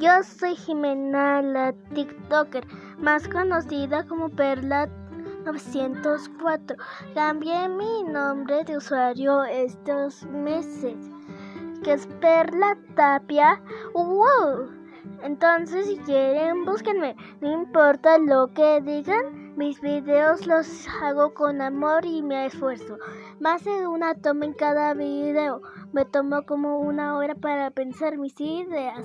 Yo soy Jimena, la TikToker, más conocida como Perla 904. Cambié mi nombre de usuario estos meses, que es Perla Tapia. ¡Wow! Entonces, si quieren, búsquenme. No importa lo que digan, mis videos los hago con amor y me esfuerzo. Más de una toma en cada video. Me tomo como una hora para pensar mis ideas.